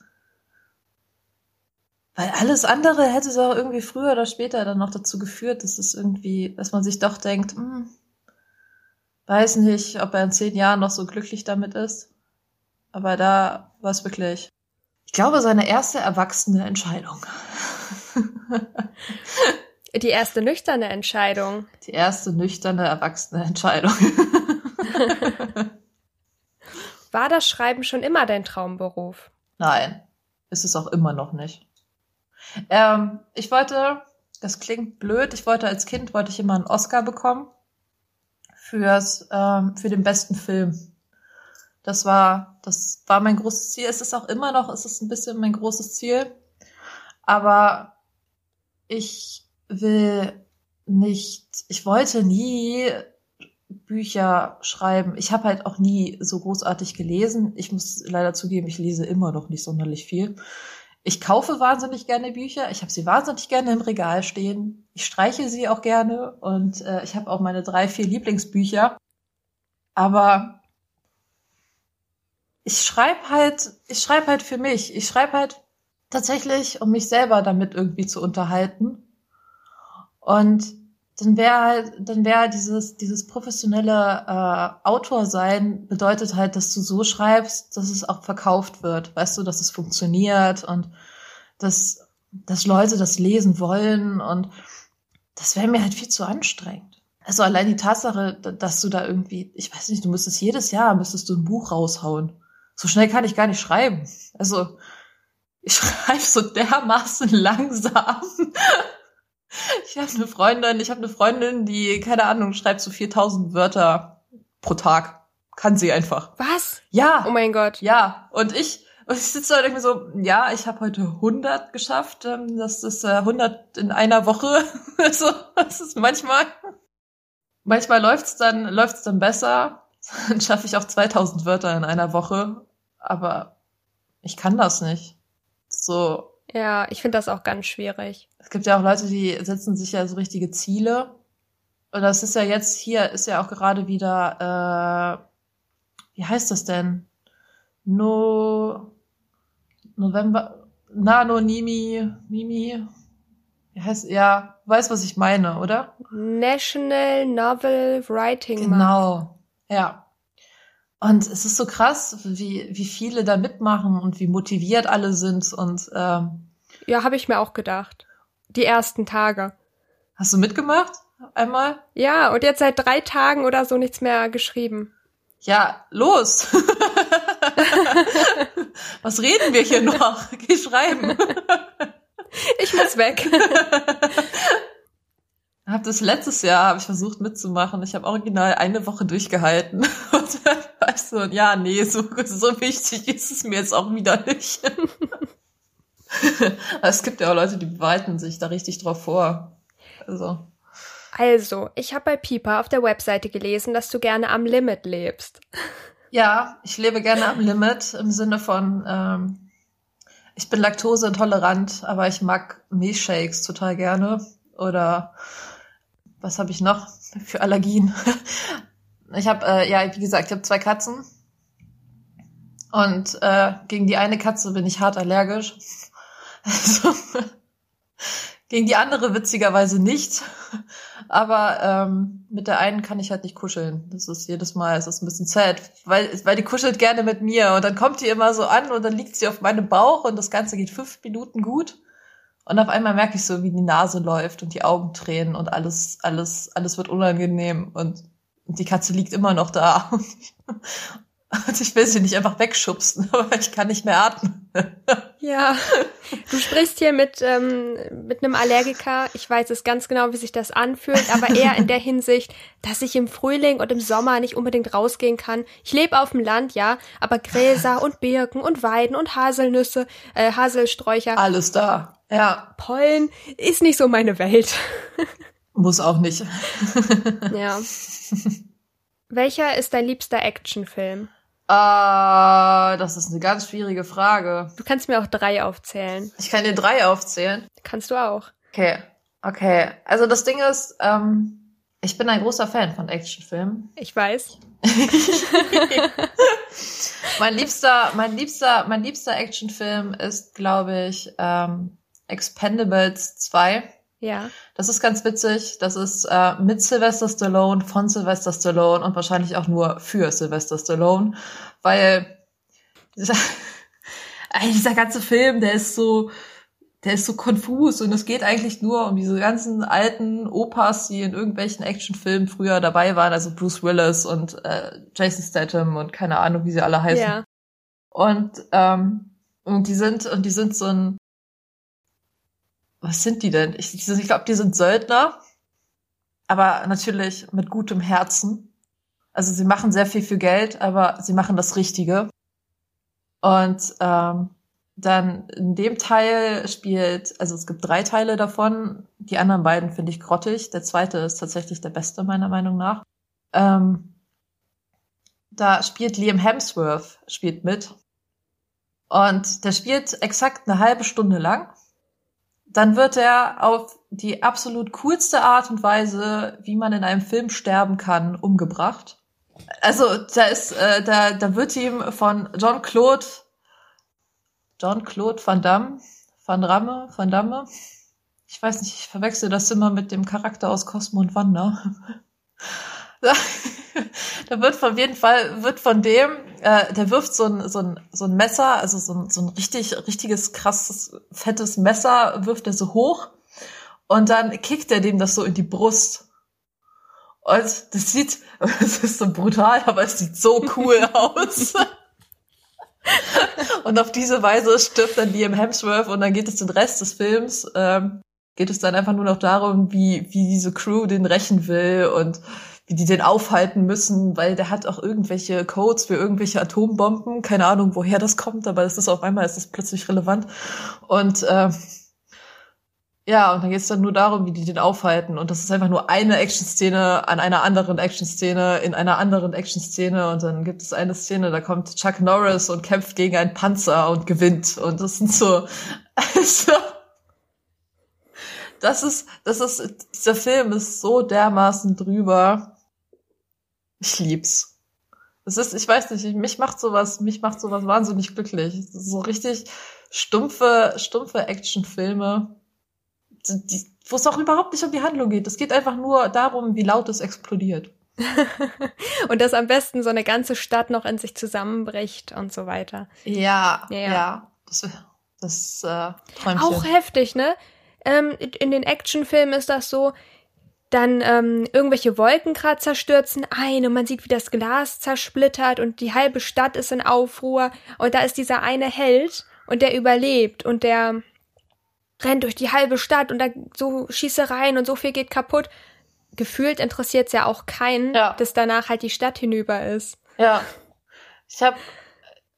weil alles andere hätte doch irgendwie früher oder später dann noch dazu geführt, dass es irgendwie, dass man sich doch denkt, hm, weiß nicht, ob er in zehn Jahren noch so glücklich damit ist. Aber da war es wirklich, ich glaube, seine erste erwachsene Entscheidung. [laughs] Die erste nüchterne Entscheidung. Die erste nüchterne erwachsene Entscheidung. [laughs] War das Schreiben schon immer dein Traumberuf? Nein, ist es auch immer noch nicht. Ähm, ich wollte, das klingt blöd, ich wollte als Kind, wollte ich immer einen Oscar bekommen fürs, ähm, für den besten Film. Das war, das war mein großes Ziel. Es ist auch immer noch, es ist ein bisschen mein großes Ziel. Aber ich will nicht, ich wollte nie Bücher schreiben. Ich habe halt auch nie so großartig gelesen. Ich muss leider zugeben, ich lese immer noch nicht sonderlich viel. Ich kaufe wahnsinnig gerne Bücher. Ich habe sie wahnsinnig gerne im Regal stehen. Ich streiche sie auch gerne und äh, ich habe auch meine drei, vier Lieblingsbücher. Aber ich schreibe halt, ich schreibe halt für mich. Ich schreibe halt tatsächlich, um mich selber damit irgendwie zu unterhalten. Und dann wäre halt, dann wäre dieses, dieses professionelle äh, Autor sein bedeutet halt, dass du so schreibst, dass es auch verkauft wird. Weißt du, dass es funktioniert und dass, dass Leute das lesen wollen und das wäre mir halt viel zu anstrengend. Also allein die Tatsache, dass du da irgendwie, ich weiß nicht, du müsstest jedes Jahr, müsstest du ein Buch raushauen. So schnell kann ich gar nicht schreiben. Also, ich [laughs] schreibe so dermaßen langsam. [laughs] Ich habe eine Freundin, ich habe eine Freundin, die, keine Ahnung, schreibt so 4000 Wörter pro Tag. Kann sie einfach. Was? Ja. Oh mein Gott. Ja. Und ich, und ich sitze da irgendwie so, ja, ich habe heute 100 geschafft. ähm, Das ist äh, 100 in einer Woche. [laughs] so, das ist manchmal. Manchmal läuft's dann, läuft's dann besser. [laughs] Dann schaffe ich auch 2000 Wörter in einer Woche. Aber ich kann das nicht. So, Ja, ich finde das auch ganz schwierig. es gibt ja auch Leute, die setzen sich ja so richtige Ziele. Und das ist ja jetzt hier, ist ja auch gerade wieder, äh, wie heißt das denn? No, November, Nano, Nimi, Mimi, wie heißt, ja, weiß, was ich meine, oder? National Novel Writing Month. Genau, ja. Und es ist so krass, wie, wie viele da mitmachen und wie motiviert alle sind und, ähm, Ja, habe ich mir auch gedacht. Die ersten Tage. hast du mitgemacht? Einmal? Ja, und jetzt seit drei Tagen oder so nichts mehr geschrieben. Ja, los. [laughs] Was reden wir hier noch? Geh schreiben. Ich muss weg. [laughs] Hab das letztes Jahr habe ich versucht mitzumachen. Ich habe original eine Woche durchgehalten. [laughs] Und dann war ich so, ja, nee, so, so wichtig ist es mir jetzt auch wieder nicht. [laughs] es gibt ja auch Leute, die bereiten sich da richtig drauf vor. Also, Also, ich habe bei Pipa auf der Webseite gelesen, dass du gerne am Limit lebst. ja, ich lebe gerne am Limit im Sinne von, ähm, ich bin laktoseintolerant, aber ich mag Milchshakes total gerne. Oder was habe ich noch für Allergien? [laughs] Ich habe, äh, ja, wie gesagt, ich habe zwei Katzen. Und äh, gegen die eine Katze bin ich hart allergisch. Also, [laughs] Gegen die andere witzigerweise nicht. Aber ähm, mit der einen kann ich halt nicht kuscheln. Das ist jedes Mal, es ist ein bisschen sad, weil, weil die kuschelt gerne mit mir und dann kommt die immer so an und dann liegt sie auf meinem Bauch und das Ganze geht fünf Minuten gut. Und auf einmal merke ich so, wie die Nase läuft und die Augen tränen und alles, alles, alles wird unangenehm und die Katze liegt immer noch da. [laughs] Und ich will sie nicht einfach wegschubsen, [laughs] aber ich kann nicht mehr atmen. Ja, du sprichst hier mit, ähm, mit einem Allergiker. Ich weiß es ganz genau, wie sich das anfühlt, aber eher in der Hinsicht, dass ich im Frühling und im Sommer nicht unbedingt rausgehen kann. Ich lebe auf dem Land, ja, aber Gräser und Birken und Weiden und Haselnüsse, äh, Haselsträucher. Alles da. Ja. Pollen ist nicht so meine Welt. [laughs] Muss auch nicht. [laughs] ja. Welcher ist dein liebster Actionfilm? Äh, das ist eine ganz schwierige Frage. Du kannst mir auch drei aufzählen. Ich kann dir drei aufzählen. Kannst du auch. Okay, okay. Also das Ding ist, ähm, ich bin ein großer Fan von Actionfilmen. Ich weiß. [laughs] mein liebster, mein liebster, mein liebster Actionfilm ist, glaube ich, ähm, Expendables 2. Ja. Das ist ganz witzig. Das ist äh, mit Sylvester Stallone, von Sylvester Stallone und wahrscheinlich auch nur für Sylvester Stallone, weil dieser, [laughs] dieser ganze Film, der ist so, der ist so konfus und es geht eigentlich nur um diese ganzen alten Opas, die in irgendwelchen Actionfilmen früher dabei waren, also Bruce Willis und äh, Jason Statham und keine Ahnung, wie sie alle heißen. Ja. Und ähm, und die sind und die sind so ein was sind die denn? Ich, ich glaube, die sind Söldner, aber natürlich mit gutem Herzen. Also sie machen sehr viel für Geld, aber sie machen das Richtige. Und ähm, dann in dem Teil spielt, also es gibt drei Teile davon. Die anderen beiden finde ich grottig. Der zweite ist tatsächlich der beste meiner Meinung nach. Ähm, da spielt Liam Hemsworth spielt mit und der spielt exakt eine halbe Stunde lang dann wird er auf die absolut coolste Art und Weise, wie man in einem Film sterben kann, umgebracht. Also da ist, äh, da, da wird ihm von John Claude, John Claude Van Damme, Van Ramme, Van Damme, ich weiß nicht, ich verwechsel das immer mit dem Charakter aus Cosmo und Wanda. [laughs] da wird von jeden Fall, wird von dem, äh, der wirft so ein, so ein, so ein Messer, also so ein, so ein richtig, richtiges, krasses, fettes Messer, wirft er so hoch und dann kickt er dem das so in die Brust. Und das sieht, [laughs] es ist so brutal, aber es sieht so cool [laughs] aus. und auf diese Weise stirbt dann Liam Hemsworth und dann geht es den Rest des Films, ähm, geht es dann einfach nur noch darum, wie, wie diese Crew den rächen will und wie die den aufhalten müssen, weil der hat auch irgendwelche Codes für irgendwelche Atombomben. Keine Ahnung, woher das kommt, aber es ist auf einmal ist das plötzlich relevant. Und äh, ja, und dann geht es dann nur darum, wie die den aufhalten. Und das ist einfach nur eine Action-Szene an einer anderen Action-Szene in einer anderen Action-Szene. Und dann gibt es eine Szene, da kommt Chuck Norris und kämpft gegen einen Panzer und gewinnt. Und das sind so, [laughs] also, das ist, das ist, dieser Film ist so dermaßen drüber. Ich lieb's. Es ist, ich weiß nicht, mich macht sowas, mich macht sowas wahnsinnig glücklich. So richtig stumpfe, stumpfe Actionfilme, wo es auch überhaupt nicht um die Handlung geht. Es geht einfach nur darum, wie laut es explodiert. [laughs] und dass am besten so eine ganze Stadt noch in sich zusammenbricht und so weiter. Ja, ja. ja. Das, das äh, Träumchen. Auch heftig, ne? Ähm, in den Actionfilmen ist das so, dann ähm, irgendwelche Wolkenkratzer stürzen ein und man sieht, wie das Glas zersplittert und die halbe Stadt ist in Aufruhr und da ist dieser eine Held und der überlebt und der rennt durch die halbe Stadt und da so Schießereien und so viel geht kaputt. Gefühlt interessiert es ja auch keinen, ja. dass danach halt die Stadt hinüber ist. Ja. Ich habe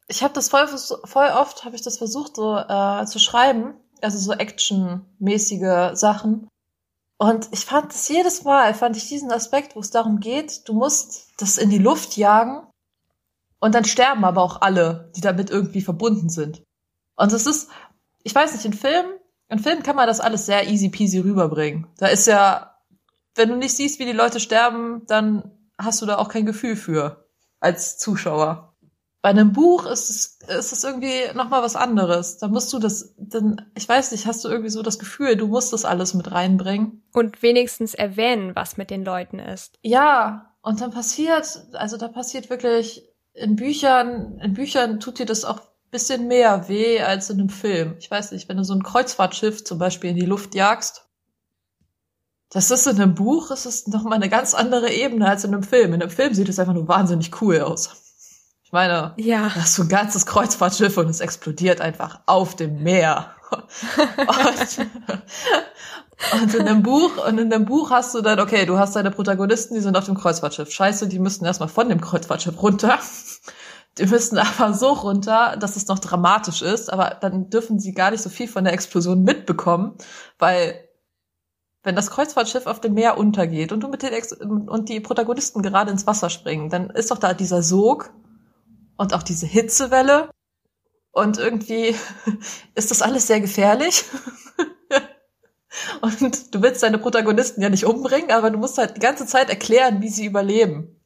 ich hab das voll, voll oft, habe ich das versucht so äh, zu schreiben, also so actionmäßige Sachen. Und ich fand es jedes Mal, fand ich diesen Aspekt, wo es darum geht, du musst das in die Luft jagen und dann sterben aber auch alle, die damit irgendwie verbunden sind. Und es ist, ich weiß nicht, in Filmen, in Filmen kann man das alles sehr easy peasy rüberbringen. Da ist ja, wenn du nicht siehst, wie die Leute sterben, dann hast du da auch kein Gefühl für als Zuschauer. Bei einem Buch ist es, ist es irgendwie nochmal was anderes. Da musst du das, dann, ich weiß nicht, hast du irgendwie so das Gefühl, du musst das alles mit reinbringen. Und wenigstens erwähnen, was mit den Leuten ist. Ja, und dann passiert, also da passiert wirklich in Büchern, in Büchern tut dir das auch bisschen mehr weh als in einem Film. Ich weiß nicht, wenn du so ein Kreuzfahrtschiff zum Beispiel in die Luft jagst, das ist in einem Buch, es ist noch mal eine ganz andere Ebene als in einem Film. In einem Film sieht es einfach nur wahnsinnig cool aus. Ich meine, ja. da hast du ein ganzes Kreuzfahrtschiff und es explodiert einfach auf dem Meer. [laughs] und, und in einem Buch, und in einem Buch hast du dann, okay, du hast deine Protagonisten, die sind auf dem Kreuzfahrtschiff. Scheiße, die müssen erstmal von dem Kreuzfahrtschiff runter. Die müssen aber so runter, dass es noch dramatisch ist, aber dann dürfen sie gar nicht so viel von der Explosion mitbekommen, weil wenn das Kreuzfahrtschiff auf dem Meer untergeht und du mit den Ex und die Protagonisten gerade ins Wasser springen, dann ist doch da dieser Sog und auch diese Hitzewelle und irgendwie [laughs] ist das alles sehr gefährlich. [laughs] und du willst deine Protagonisten ja nicht umbringen, aber du musst halt die ganze Zeit erklären, wie sie überleben.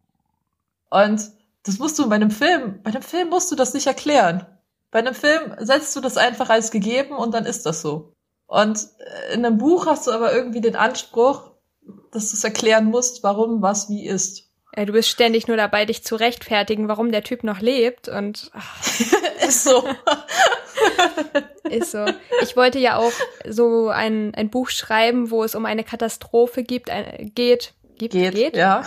Und das musst du bei einem Film, bei einem Film musst du das nicht erklären. Bei einem Film setzt du das einfach als gegeben und dann ist das so. Und in einem Buch hast du aber irgendwie den Anspruch, dass du es erklären musst, warum was wie ist. Ja, du bist ständig nur dabei, dich zu rechtfertigen, warum der Typ noch lebt und [laughs] ist so. [laughs] ist so. Ich wollte ja auch so ein, ein Buch schreiben, wo es um eine Katastrophe gibt, ein, geht, gibt, geht, geht. ja.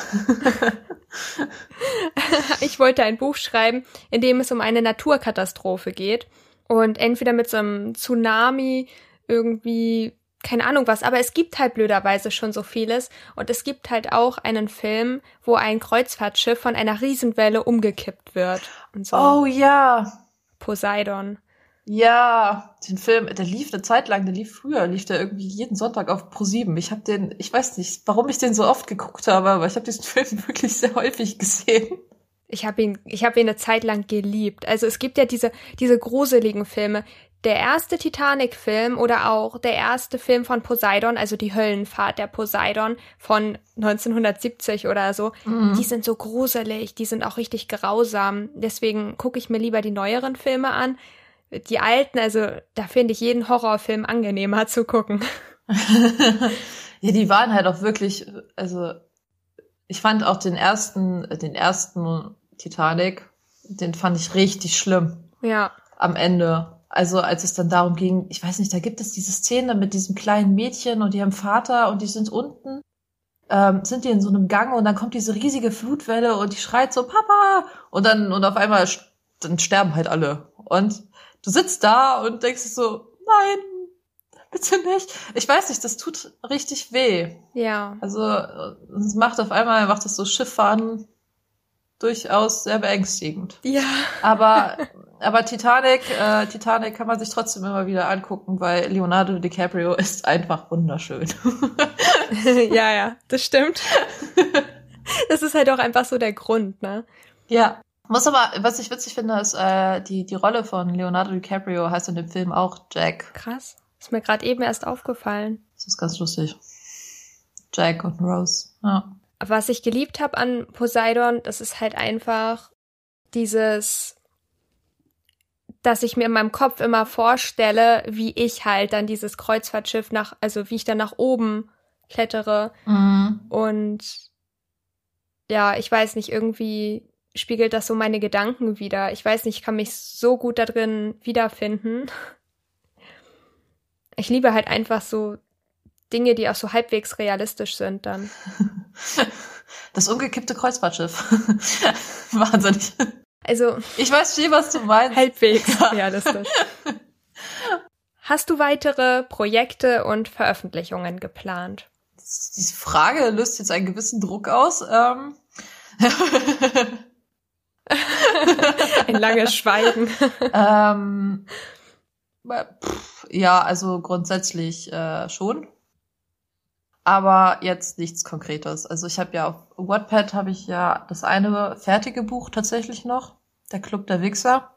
[laughs] ich wollte ein Buch schreiben, in dem es um eine Naturkatastrophe geht und entweder mit so einem Tsunami irgendwie keine Ahnung was, aber es gibt halt blöderweise schon so vieles und es gibt halt auch einen Film, wo ein Kreuzfahrtschiff von einer Riesenwelle umgekippt wird und so. Oh ja. Poseidon. Ja, den Film, der lief eine Zeit lang, der lief früher, lief der irgendwie jeden Sonntag auf Pro7. Ich habe den, ich weiß nicht, warum ich den so oft geguckt habe, aber ich habe diesen [laughs] Film wirklich sehr häufig gesehen. Ich habe ihn, ich habe ihn eine Zeit lang geliebt. Also es gibt ja diese diese gruseligen Filme. Der erste Titanic-Film oder auch der erste Film von Poseidon, also die Höllenfahrt der Poseidon von 1970 oder so, mhm. die sind so gruselig, die sind auch richtig grausam. Deswegen gucke ich mir lieber die neueren Filme an die alten, also da finde ich jeden Horrorfilm angenehmer zu gucken. [laughs] ja, die waren halt auch wirklich, also ich fand auch den ersten, den ersten Titanic, den fand ich richtig schlimm. Ja. Am Ende. Also als es dann darum ging, ich weiß nicht, da gibt es diese Szene mit diesem kleinen Mädchen und ihrem Vater und die sind unten, ähm, sind die in so einem Gang und dann kommt diese riesige Flutwelle und die schreit so Papa und dann und auf einmal dann sterben halt alle und du sitzt da und denkst so, nein, bitte nicht. Ich weiß nicht, das tut richtig weh. Ja. Also es macht auf einmal, macht das so Schifffahren durchaus sehr beängstigend. Ja. Aber [laughs] aber Titanic, äh, Titanic kann man sich trotzdem immer wieder angucken, weil Leonardo DiCaprio ist einfach wunderschön. [laughs] ja, ja, das stimmt. [laughs] Das ist halt auch einfach so der Grund, ne? Ja. Muss aber, was ich witzig finde, ist, äh, die, die Rolle von Leonardo DiCaprio heißt in dem Film auch Jack. Krass. Ist mir gerade eben erst aufgefallen. Das ist ganz lustig. Jack und Rose. Ja. Was ich geliebt habe an Poseidon, das ist halt einfach dieses, dass ich mir in meinem Kopf immer vorstelle, wie ich halt dann dieses Kreuzfahrtschiff nach, also wie ich dann nach oben klettere. Mhm. Und ja, ich weiß nicht, irgendwie spiegelt das so meine Gedanken wieder. Ich weiß nicht, ich kann mich so gut da drin wiederfinden. Ich liebe halt einfach so Dinge, die auch so halbwegs realistisch sind dann. [laughs] Das umgekippte Kreuzfahrtschiff. [laughs] Wahnsinnig. Also. Ich weiß viel, was du meinst. Halbwegs realistisch. [laughs] Hast du weitere Projekte und Veröffentlichungen geplant? Diese Frage löst jetzt einen gewissen Druck aus. Ähm Ein langes Schweigen. ähm, pff, ja, also grundsätzlich äh, schon. Aber jetzt nichts Konkretes. Also ich habe ja auf Wattpad habe ich ja das eine fertige Buch tatsächlich noch, der Club der Wichser.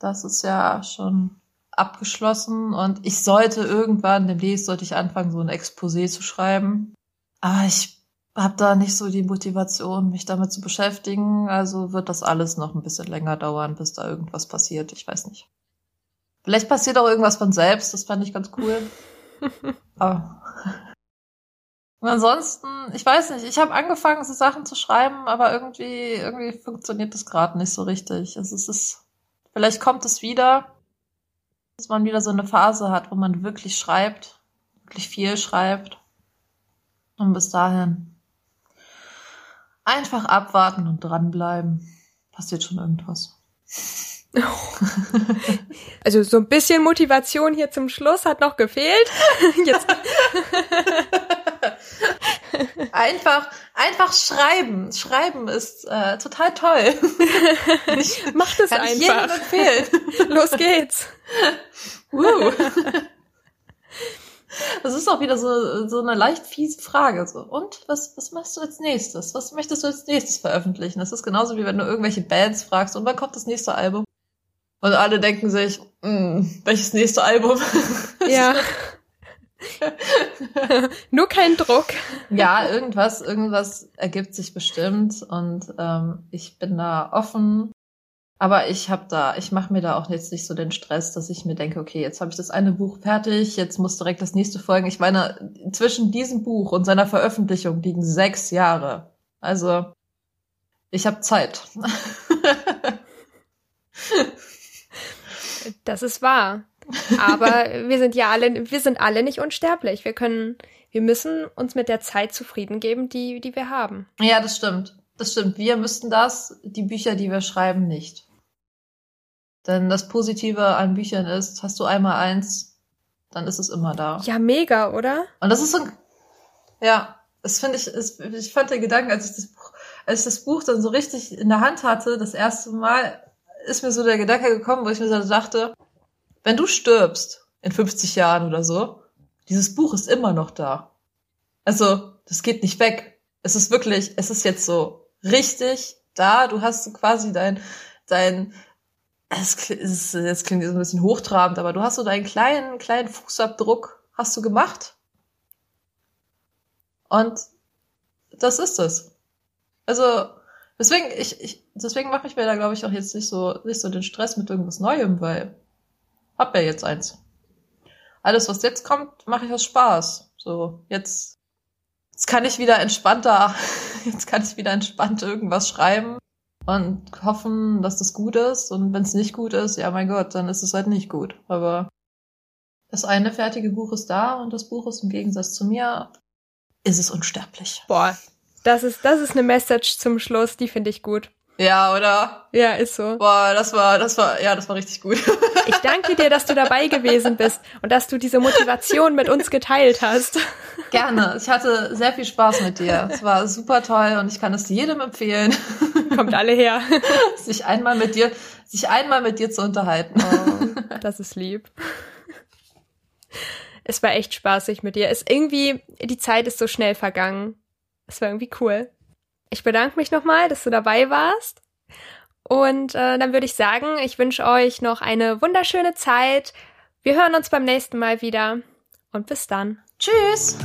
Das ist ja schon abgeschlossen und ich sollte irgendwann demnächst sollte ich anfangen so ein Exposé zu schreiben. Aber ich habe da nicht so die Motivation, mich damit zu beschäftigen. Also wird das alles noch ein bisschen länger dauern, bis da irgendwas passiert. Ich weiß nicht. Vielleicht passiert auch irgendwas von selbst. Das fand ich ganz cool. aber [laughs] und ansonsten, ich weiß nicht, ich habe angefangen, so Sachen zu schreiben, aber irgendwie, irgendwie funktioniert das gerade nicht so richtig. Also es ist, vielleicht kommt es wieder, dass man wieder so eine Phase hat, wo man wirklich schreibt, wirklich viel schreibt. Und bis dahin einfach abwarten und dranbleiben. Passiert schon irgendwas. [laughs] Also so ein bisschen Motivation hier zum Schluss hat noch gefehlt. [laughs] Jetzt. [laughs] [laughs] einfach, einfach schreiben. Schreiben ist äh, total toll. [laughs] Ich, Macht es kann einfach. Ich jedem empfehlen. [laughs] Los geht's. Uh. Das ist auch wieder so, so eine leicht fiese Frage. So. Und was, was machst du als nächstes? Was möchtest du als nächstes veröffentlichen? Das ist genauso wie wenn du irgendwelche Bands fragst, und wann kommt das nächste Album? Und alle denken sich, hm, welches nächste Album? Ja. [laughs] Nur kein Druck. ja, irgendwas, irgendwas ergibt sich bestimmt und ähm, ich bin da offen. Aber ich habe da, ich mache mir da auch jetzt nicht so den Stress, dass ich mir denke, okay, jetzt habe ich das eine Buch fertig, jetzt muss direkt das nächste folgen. Ich meine, zwischen diesem Buch und seiner Veröffentlichung liegen sechs Jahre. Also ich habe Zeit. [laughs] Das ist wahr. Aber [laughs] wir sind ja alle, wir sind alle nicht unsterblich. Wir können, wir müssen uns mit der Zeit zufrieden geben, die, die wir haben. Ja, das stimmt. Das stimmt. Wir müssten das, die Bücher, die wir schreiben, nicht. Denn das Positive an Büchern ist, hast du einmal eins, dann ist es immer da. Ja, mega, oder? Und das ist so ein, ja, das finde ich, ist, ich fand den Gedanken, als ich das Buch, als ich das Buch dann so richtig in der Hand hatte, das erste Mal, ist mir so der Gedanke gekommen, wo ich mir so dachte, wenn du stirbst in 50 Jahren oder so, dieses Buch ist immer noch da. Also, das geht nicht weg. Es ist wirklich, es ist jetzt so richtig da. Du hast quasi dein, dein, es, ist, es klingt jetzt ein bisschen hochtrabend, aber du hast so deinen kleinen, kleinen Fußabdruck hast du gemacht. Und das ist es. Also, deswegen, ich, ich, deswegen mache ich mir da, glaube ich, auch jetzt nicht so, nicht so den Stress mit irgendwas Neuem, weil hab ja jetzt eins. Alles, was jetzt kommt, mache ich aus Spaß. So, jetzt, jetzt kann ich wieder entspannter, [laughs] jetzt kann ich wieder entspannt irgendwas schreiben und hoffen, dass das gut ist. Und wenn es nicht gut ist, ja mein Gott, dann ist es halt nicht gut. Aber das eine fertige Buch ist da und das Buch ist im Gegensatz zu mir, ist es unsterblich. Boah, das ist, das ist eine Message zum Schluss, die finde ich gut. Ja, oder? Ja, ist so. Boah, das war, das war, ja, das war richtig gut. [laughs] Ich danke dir, dass du dabei gewesen bist und dass du diese Motivation mit uns geteilt hast. Gerne. Ich hatte sehr viel Spaß mit dir. Es war super toll und ich kann es jedem empfehlen. Kommt alle her. [laughs] Sich einmal mit dir, sich einmal mit dir zu unterhalten. Oh, das ist lieb. Es war echt spaßig mit dir. Es irgendwie, die Zeit ist so schnell vergangen. Es war irgendwie cool. Ich bedanke mich nochmal, dass du dabei warst. Und äh, dann würde ich sagen, ich wünsche euch noch eine wunderschöne Zeit. Wir hören uns beim nächsten Mal wieder. Und bis dann. Tschüss.